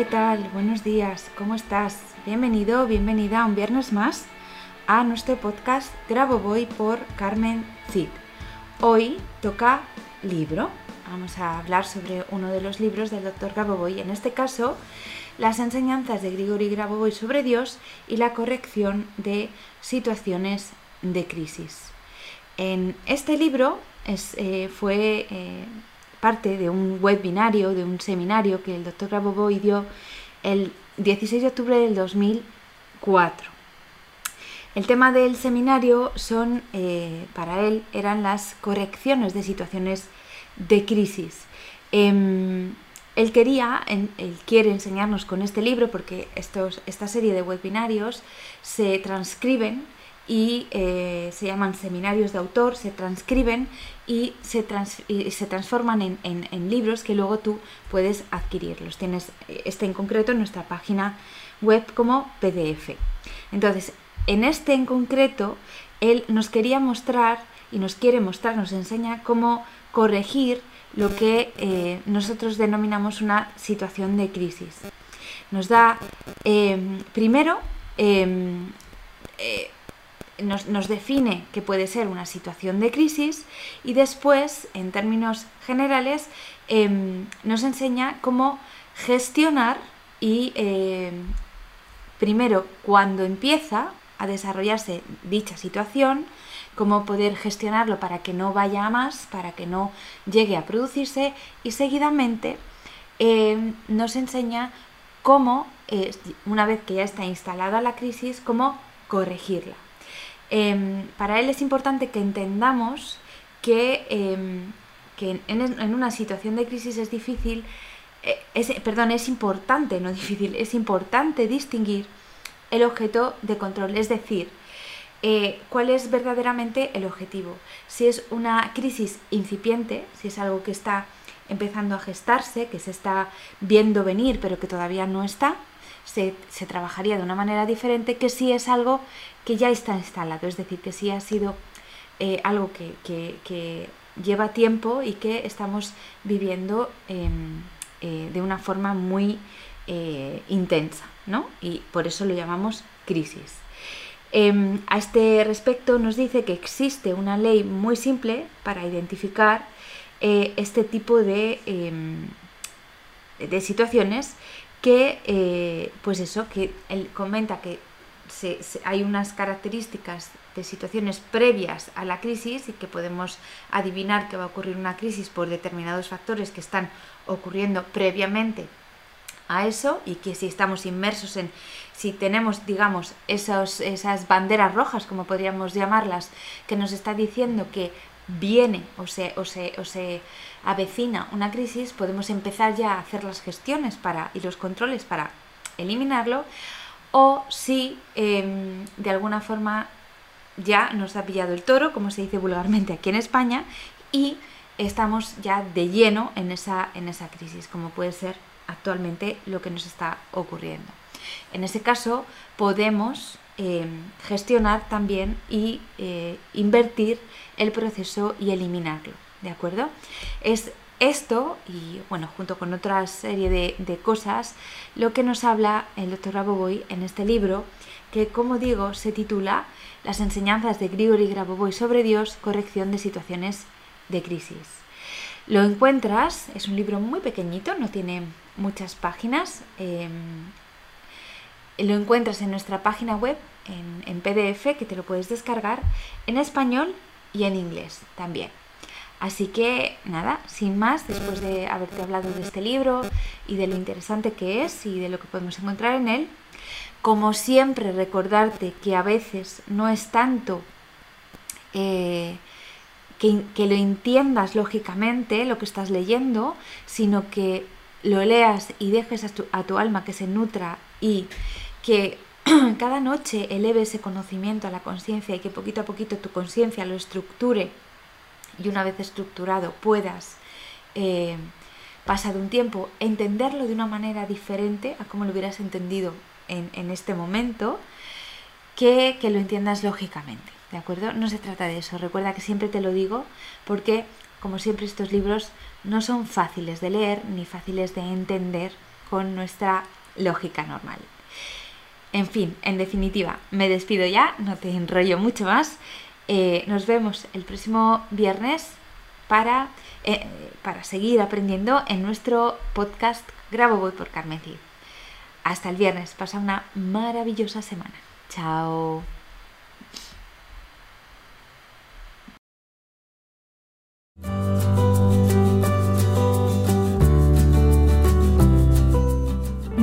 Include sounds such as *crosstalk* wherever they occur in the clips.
¿Qué tal? Buenos días, ¿cómo estás? Bienvenido, bienvenida un viernes más a nuestro podcast Grabo Voy por Carmen Cid. Hoy toca libro. Vamos a hablar sobre uno de los libros del doctor Grabovoi, en este caso las enseñanzas de Grigori Grabovoi sobre Dios y la corrección de situaciones de crisis. En este libro eh, fue eh, parte de un webinario, de un seminario que el doctor Grabovoi dio el 16 de octubre del 2004. El tema del seminario son, eh, para él, eran las correcciones de situaciones de crisis. Em, él quería, él quiere enseñarnos con este libro, porque estos, esta serie de webinarios se transcriben y eh, se llaman seminarios de autor, se transcriben y se, se transforman en, en, libros que luego tú puedes adquirirlos. Tienes este en concreto en nuestra página web como PDF. Entonces, en este en concreto, él nos quería mostrar y nos quiere mostrar, nos enseña cómo corregir lo que eh, nosotros denominamos una situación de crisis. Nos da, em, primero, nos, define qué puede ser una situación de crisis y después, en términos generales, em, nos enseña cómo gestionar y, em, primero, cuando empieza a desarrollarse dicha situación, cómo poder gestionarlo para que no vaya a más, para que no llegue a producirse y seguidamente em, nos enseña cómo, eh, una vez que ya está instalada la crisis, cómo corregirla. Em, para él es importante que entendamos que, em, en, una situación de crisis es difícil, eh, es, perdón, es importante, no *laughs* difícil, es importante distinguir el objeto de control, es decir, eh, cuál es verdaderamente el objetivo. Si es una crisis incipiente, si es algo que está empezando a gestarse, que se está viendo venir pero que todavía no está, se, trabajaría de una manera diferente que si es algo que ya está instalado, es decir, que si ha sido eh, algo que, lleva tiempo y que estamos viviendo em, eh, de una forma muy eh, intensa, ¿no? Y por eso lo llamamos crisis. Em, a este respecto nos dice que existe una ley muy simple para identificar este tipo de, em, de situaciones que, eh, pues eso, que él comenta que hay unas características de situaciones previas a la crisis y que podemos adivinar que va a ocurrir una crisis por determinados factores que están ocurriendo previamente a eso y que si estamos inmersos en, si tenemos, digamos, esos, esas banderas rojas, como podríamos llamarlas, que nos está diciendo que viene o se, o se, o se avecina una crisis, podemos empezar ya a hacer las gestiones para, y los controles para eliminarlo, o si em, de alguna forma ya nos ha pillado el toro, como se dice vulgarmente aquí en España, y estamos ya de lleno en esa, en esa crisis, como puede ser actualmente lo que nos está ocurriendo. En ese caso, podemos em, gestionar también y eh, invertir el proceso y eliminarlo. ¿De acuerdo? Es Esto, y bueno, junto con otra serie de, cosas, lo que nos habla el doctor Grabovoi en este libro, que como digo, se titula Las enseñanzas de Grigori Grabovoi sobre Dios, corrección de situaciones de crisis. Lo encuentras, es un libro muy pequeñito, no tiene muchas páginas. Em, lo encuentras en nuestra página web en, PDF, que te lo puedes descargar en español y en inglés también. Así que nada, sin más, después de haberte hablado de este libro y de lo interesante que es y de lo que podemos encontrar en él, como siempre recordarte que a veces no es tanto eh, que, lo entiendas lógicamente lo que estás leyendo, sino que lo leas y dejes a tu alma que se nutra y que *clears throat* cada noche eleve ese conocimiento a la conciencia y que poquito a poquito tu conciencia lo estructure y una vez estructurado puedas, eh, pasado un tiempo, entenderlo de una manera diferente a como lo hubieras entendido en, este momento, que, que lo entiendas lógicamente. ¿De acuerdo? No se trata de eso. Recuerda que siempre te lo digo porque, como siempre, estos libros no son fáciles de leer ni fáciles de entender con nuestra lógica normal. En fin, en definitiva, me despido ya, no te enrollo mucho más eh, nos vemos el próximo viernes para, eh, para seguir aprendiendo en nuestro podcast Grabo Voy por Carmen. Hasta el viernes, pasa una maravillosa semana. Chao.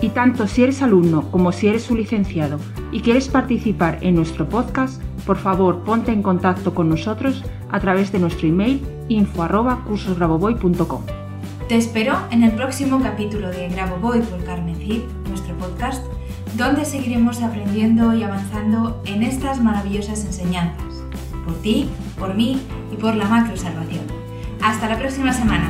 Y tanto si eres alumno como si eres un licenciado y quieres participar en nuestro podcast, por favor ponte en contacto con nosotros a través de nuestro email info@cursosgraboboy.com. Te espero en el próximo capítulo de Graboboy por Carmen Cid, nuestro podcast, donde seguiremos aprendiendo y avanzando en estas maravillosas enseñanzas, por ti, por mí y por la macro salvación. Hasta la próxima semana.